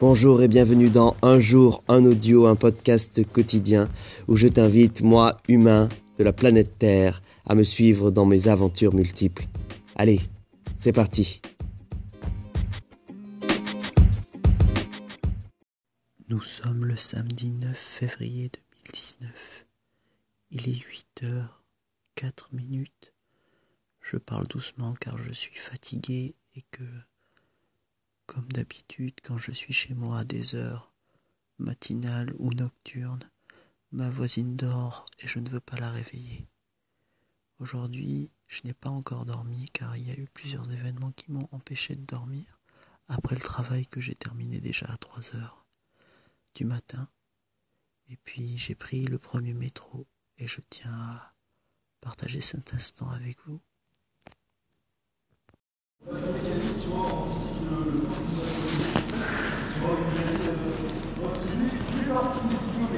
Bonjour et bienvenue dans Un jour, un audio, un podcast quotidien où je t'invite, moi, humain de la planète Terre, à me suivre dans mes aventures multiples. Allez, c'est parti. Nous sommes le samedi 9 février 2019. Il est 8 heures 4 minutes. Je parle doucement car je suis fatigué et que comme d'habitude, quand je suis chez moi à des heures matinales ou nocturnes, ma voisine dort et je ne veux pas la réveiller. Aujourd'hui, je n'ai pas encore dormi car il y a eu plusieurs événements qui m'ont empêché de dormir après le travail que j'ai terminé déjà à 3 heures du matin. Et puis j'ai pris le premier métro et je tiens à partager cet instant avec vous. Bir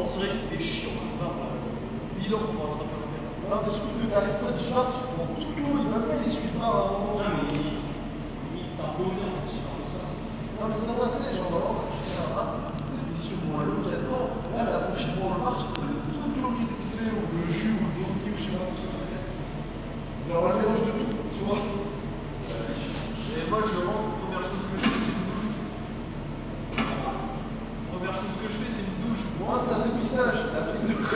Non, c'est vrai que c'était chiant là. Milan pour attraper la mais surtout que pas tu prends tout l'eau, il va pas à un moment. Non, mais il t'a posé en fait sur. Non, mais c'est pas ça, tu sais, genre vraiment, tu rap, t'es sur moins l'eau dedans. Là, la prochaine fois, on le marche, toute l'eau qui est ou le jus, ou le brandy, ou je sais pas, tout ça, ça reste. Alors, on mélange de tout, tu vois. Et moi je rentre, première chose que je fais c'est une douche. Première chose que je fais c'est une douche. Moi, c'est un dépistage. Après, une douche.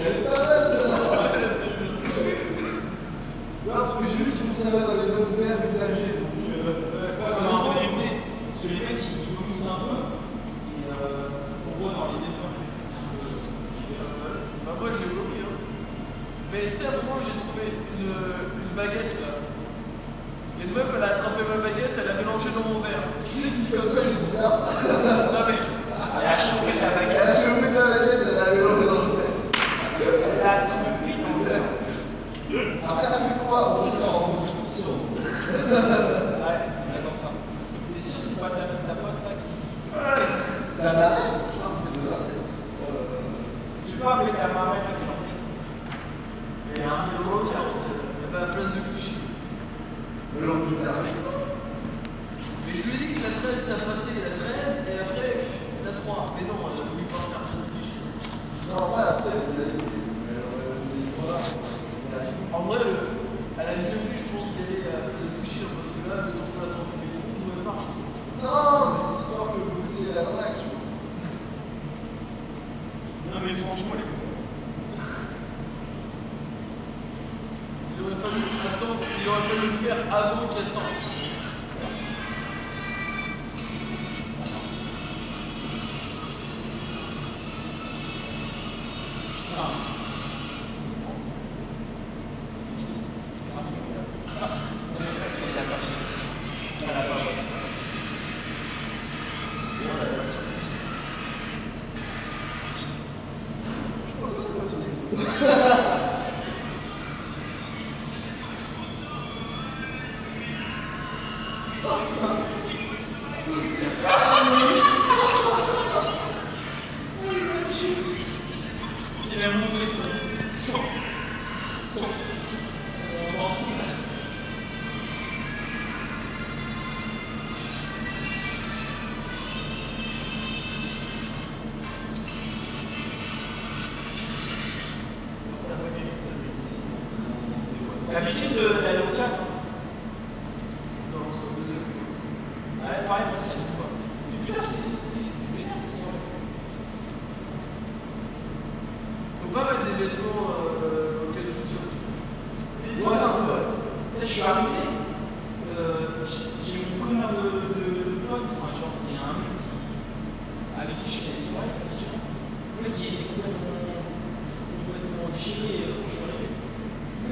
Elle est pas mal, celle-là. Non, parce que j'ai vu qu'ils me servaient dans les bonnes verres usagés. Donc, euh, C'est un peu limité. C'est les mecs qui vomissent un peu. Et euh, on voit dans les débats. Bah moi j'ai vomi hein. Mais tu sais à un moment j'ai trouvé une, une baguette là. Et une meuf elle a attrapé ma baguette, elle a mélangé dans mon verre. dit comme ça, c'est bizarre. Non mais Elle a chopé ta Elle baguette. a chopé ta manette, elle a mélangé dans le verre. Elle a tout mis dans le verre. Après, elle a fait quoi On dit ça en mode discussion. Ouais, attends ça. T'es sûr c'est pas ta, ta pote là qui. La marraine Putain, on fait de l'inceste. Tu peux appeler ta marraine là qui en fait. Et un fil dans l'autre sens, il y avait la place de cliché. Le long du verre. Mais je lui ai la 13 ça passait la 13 et après la 3. Mais non, elle a voulu pas faire de cliché. Non, en vrai, après, vous euh. En vrai, le, elle a mieux fait, je pense, aller à la bouchir parce que là, le temps qu'on attend le métro, on marche. Non, mais c'est histoire que vous essayiez l'arnaque, tu vois. Non mais franchement, les Il aurait fallu attendre, il aurait fallu le faire avant qu'elle sorte. Je suis arrivé, euh, j'ai mon connard de, de, de pote, enfin, genre, c'est un mec qui, avec qui je fais des soirées. Le mec qui était complètement, complètement déchiré euh, quand je suis arrivé.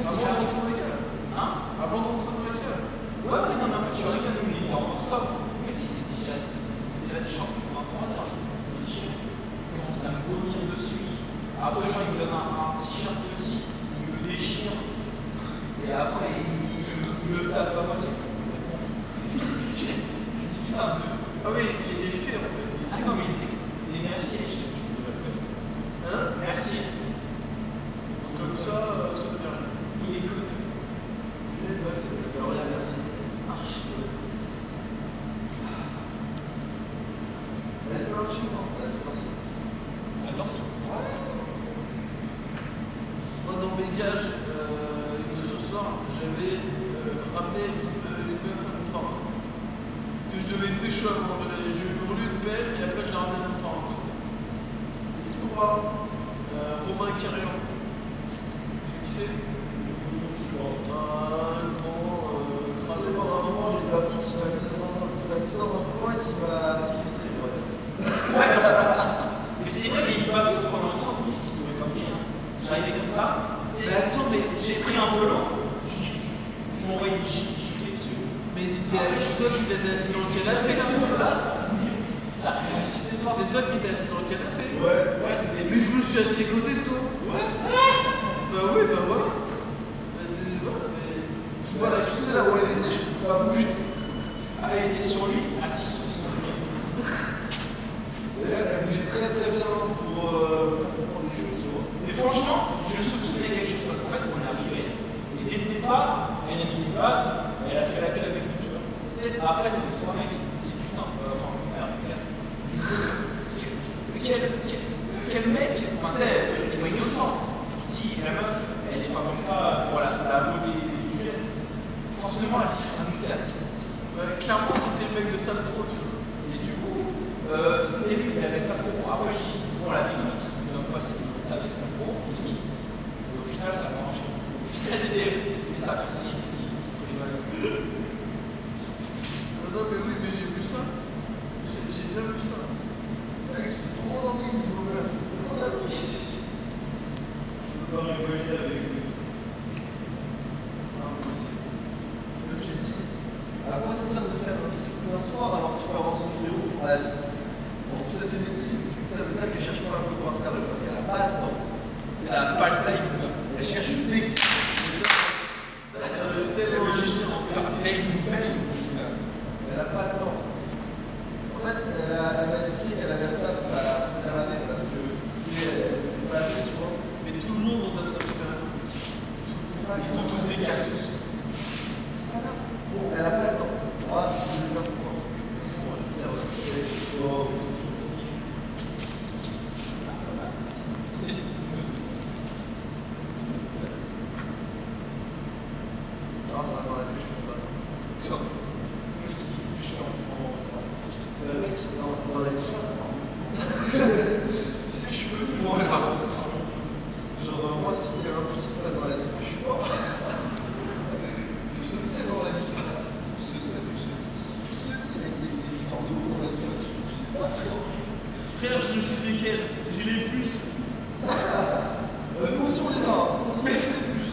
Avant de rentrer dans l'école. Hein? Avant de rentrer dans l'école. Ouais, ouais, non, mais en fait, je suis arrivé à nous, il était en sobre. Le mec, il était déjà, il était là déjà pendant 3 heures, il était déchiré. Il commence à me vomir dessus. Après, genre, il me donne un, un t-shirt petit, il me déchire. Et après, il, il me tape à moitié. Complètement fou. J'ai dit, putain, de... Ah oui, il était fait en fait. Ah non, mais il était... c'est Mercier, je me rappelle. Hein? Mercier, Comme ça, euh, ça veut dire rien. il est connu. Meufs, ça merci. Archi. Elle non partie. Attention. Moi, dans mes gages euh, de ce soir, j'avais ramené une, euh, une meuf à mon parent. Que je devais pécho avant. J'ai voulu une belle et après je l'ai ramenée à mon parent. Ton parent Euh, Romain Carrion. Tu sais qui c'est Un grand euh, C'est crâne. pendant un moment, j'ai pas pris qui m'a mis dans un qui m'a mis dans un coin et qui m'a sinistré, on va dire. Mais c'est vrai, il y a eu pas pendant 30 minutes, il pouvait pas bouger. hein. J'arrivais comme ça. tu sais, Mais attends, mais J'ai pris un volant, je je m'envoyais des gifs giflés dessus. Mais tu t'es assis, toi qui t'étais assis dans le canapé là. C'est toi qui t'es assis dans le canapé Ouais. Ouais, c'était Mais je me suis assis à côté de toi Ouais. Bah oui, bah voilà Bah c'est voilà, mais... Je vois la fusée là où elle était, je peux pas bouger. Ah, elle était sur lui, assis sur D'ailleurs, elle bougeait très très bien pour euh, faire comprendre des choses, tu vois. Mais franchement, je soupçonnais quelque chose parce qu'en fait, on est arrivé, et dès le départ, elle a mis des bases, et elle a fait la queue avec nous, tu vois. Peut-être après, c'est trois mecs qui me disent putain, enfin. Mais quel, quel, quel mec, enfin, c'est pas innocent. Tu te dis, la meuf, elle est pas comme ça pour la, la beauté du geste. Forcément, elle kiffe un quatre. Bah, clairement c'était le mec de Sale Pro, tu vois. Et du coup, euh, c'était lui qui avait sa pro. Après, je dis, bon, la technique, donc moi, c'est qu'il avait sa pro, je l'ai mis. Et au final, ça a pas marché. Au final, c'était sa personne qui qui. Ah non mais oui, mais j'ai vu ça. J'ai j'ai bien vu ça. J'étais trop dans le niveau meuf. Trop dans le Je peux pas rigoler avec lui. Ah. Comme j'ai dit, à quoi ça sert de faire un psy d'un soir alors que tu peux avoir son numéro à la vie elle fait médecine, ça veut dire qu'elle cherche pas un peu pour un sérieux parce qu'elle a pas le temps. Il a pas le time. Elle cherche juste des. Mais ça, ça, C'est c'est euh, tellement juste en fait. Il a une bouche. Elle a pas le temps. En fait, elle, a- elle m'a expliqué qu'elle avait un taf sa première année parce que tu sais, elle c'est pas assez, tu vois. Mais tout le monde en tape sa première année. C'est pas Ils sont tous des cassous. C'est pas grave. Bon, elle a pas le temps. Moi, si je veux faire pour moi. De toute façon, je veux dire, ouais, c'est- oh, Non, ça va sans la douche, je pense pas ça. Sur. Oui, je suis en en- Le mec, dans, dans la douche, ça prend Tu sais, je suis venu loin là. Genre, euh, moi, s'il y a un truc qui se passe dans la vie, je suis mort. Tout se sait dans la vie. Je sais, je sais. Tout se dit, mec, il y a des histoires de ouf dans la vie. Tu, tu sais pas, frère. Frère, je quel J'ai les puces. Nous aussi, on les a. On se met les plus.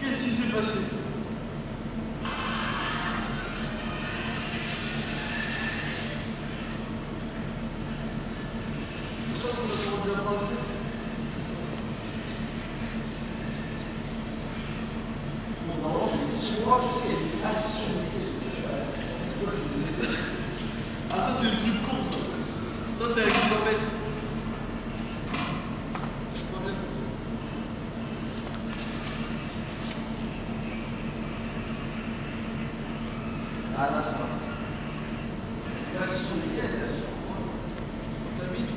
Qu'est-ce qui s'est passé? Pourquoi vous avez déjà pensé Bon, normalement, je l'ai dit chez moi, je sais, elle est assise sur le micro. Ça, c'est avec Silopette. Je crois bien. Ah non, c'est pas ça. Là, c'est sur lesquels Là, sur quoi T'as mis, tu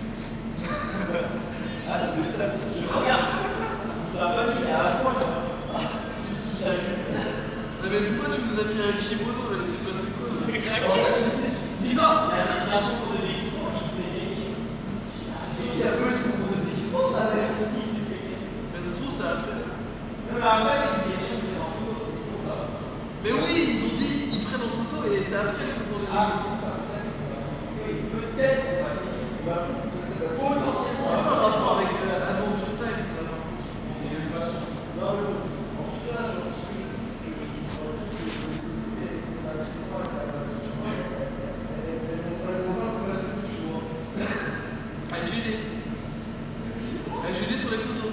Ah, ça devait être ça le truc. Je regarde. Il a pas dit, il est à poil. Sous sous sa jupe. Ah, mais pourquoi tu nous as mis un kimono là C'est quoi, c'est quoi là Dis non, il y a il y a un concours de déguisement, je voulais gagner. Il y a peu de concours de déguisement, ça a l'air. Mais ça se trouve, ça après. Non, mais en fait, il y a des gens qui viennent en photo. Est-ce qu'on va Mais oui, ils ont dit, ils prennent en photo et c'est après le concours de Ah, c'est déguisement. pour ça, peut-être. Oui, peut-être, on va gagner. Bah, potentiellement. C'est quoi le rapport avec euh, Adventure Time ça, par contre C'est même pas sûr. Non, mais bon. En tout cas, je pense que c'est ce que je pense que je voulais Avec GD. Avec GD sur les photos.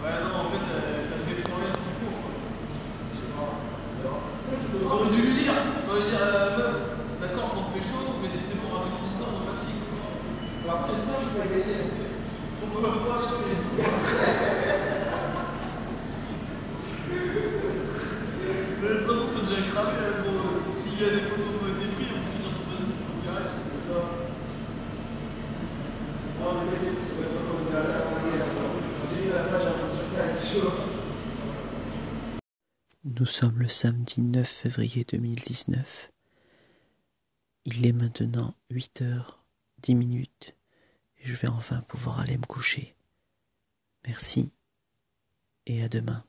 Ouais, non, en fait, euh, t'as fait foirer le concours quoi. T'aurais dû lui t'aurais dû dire, euh, meuf, d'accord pour te pécho, mais si c'est pour rater ton corps, donc merci. Mais de toute façon, c'est déjà cramé, hein, gros. S'il y a des photos qui ont été prises, on peut finir sur Facebook, donc arrête. Nous sommes le samedi 9 février 2019. Il est maintenant 8 heures 10 minutes et je vais enfin pouvoir aller me coucher. Merci et à demain.